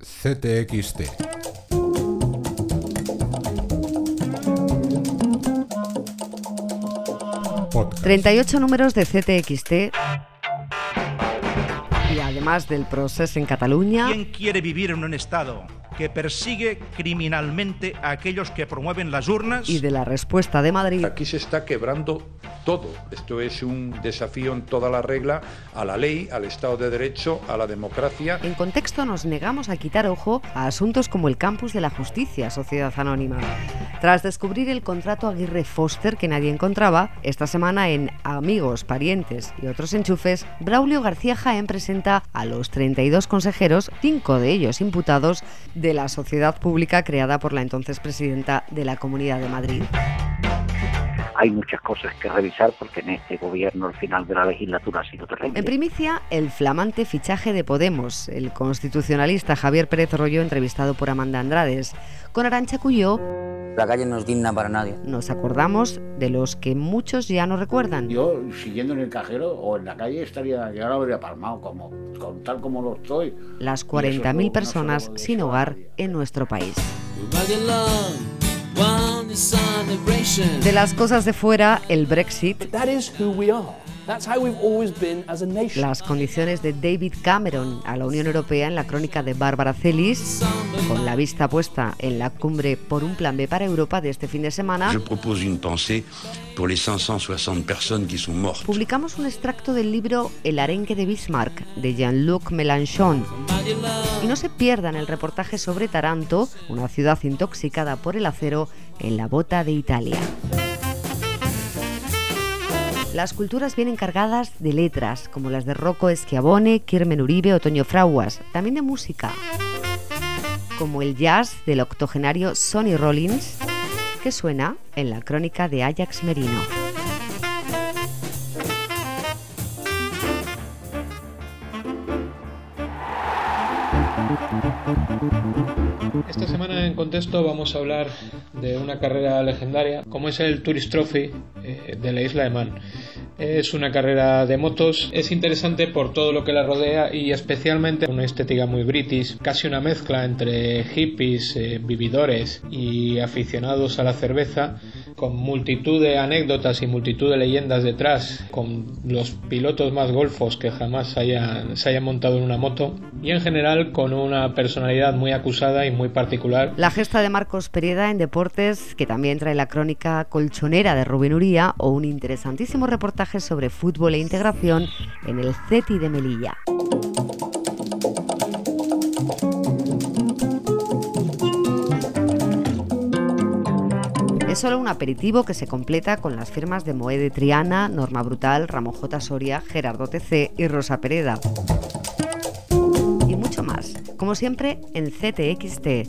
CTXT. Podcast. 38 números de CTXT. Y además del proceso en Cataluña, ¿Quién quiere vivir en un Estado que persigue criminalmente a aquellos que promueven las urnas? y de la respuesta de Madrid, Aquí se está quebrando todo. Esto es un desafío en toda la regla a la ley, al Estado de Derecho, a la democracia. en contexto nos negamos a quitar ojo a asuntos como el campus de la justicia, Sociedad Anónima. Tras descubrir el contrato Aguirre Foster que nadie encontraba, esta semana en Amigos, Parientes y otros enchufes, Braulio García Jaén presenta a los 32 consejeros, cinco de ellos imputados, de la sociedad pública creada por la entonces presidenta de la Comunidad de Madrid. hay muchas cosas que revisar porque en este gobierno al final de la legislatura ha sido terrible. En primicia, el flamante fichaje de Podemos, el constitucionalista Javier Pérez Rollo entrevistado por Amanda Andrades. Con Arancha Cuyó La calle no es digna para nadie. nos acordamos de los que muchos ya no recuerdan. Yo, siguiendo en el cajero o en la calle, estaría, yo ahora habría palmado, como, con, tal como lo estoy. Las Y eso es 40.000 lo- personas no sin hogar en nuestro país. De las cosas de fuera, el Brexit, That is who we are. That's how we've always been as a nation. las condiciones de David Cameron a la Unión Europea en la crónica de Bárbara Celis, con la vista puesta en la cumbre por un plan B para Europa de este fin de semana. Je propose une pensée pour les 560 personnes qui sont mortes. Publicamos un extracto del libro El arenque de Bismarck de Jean-Luc Mélenchon. Y no se pierdan el reportaje sobre Taranto, una ciudad intoxicada por el acero en la bota de Italia. Las culturas vienen cargadas de letras, como las de Rocco Schiavone, Kirmen Uribe o Toño Frauas, también de música, como el jazz del octogenario Sonny Rollins, que suena en la crónica de Ajax Merino. Esta semana en contexto vamos a hablar de una carrera legendaria como es el Tourist Trophy eh, de la isla de Man. Es una carrera de motos, es interesante por todo lo que la rodea y especialmente una estética muy british, casi una mezcla entre hippies, eh, vividores y aficionados a la cerveza, con multitud de anécdotas y multitud de leyendas detrás, con los pilotos más golfos que jamás se hayan montado en una moto y en general con una personalidad muy acusada y muy particular. La gesta de Marcos Pereda en deportes, que también trae la crónica colchonera de Rubén Uría o un interesantísimo reportaje sobre fútbol e integración en el CETI de Melilla. Es solo un aperitivo que se completa con las firmas de Moe de Triana, Norma Brutal, Ramón J. Soria, Gerardo TC y Rosa Pereda y mucho más, como siempre en ctxt.es.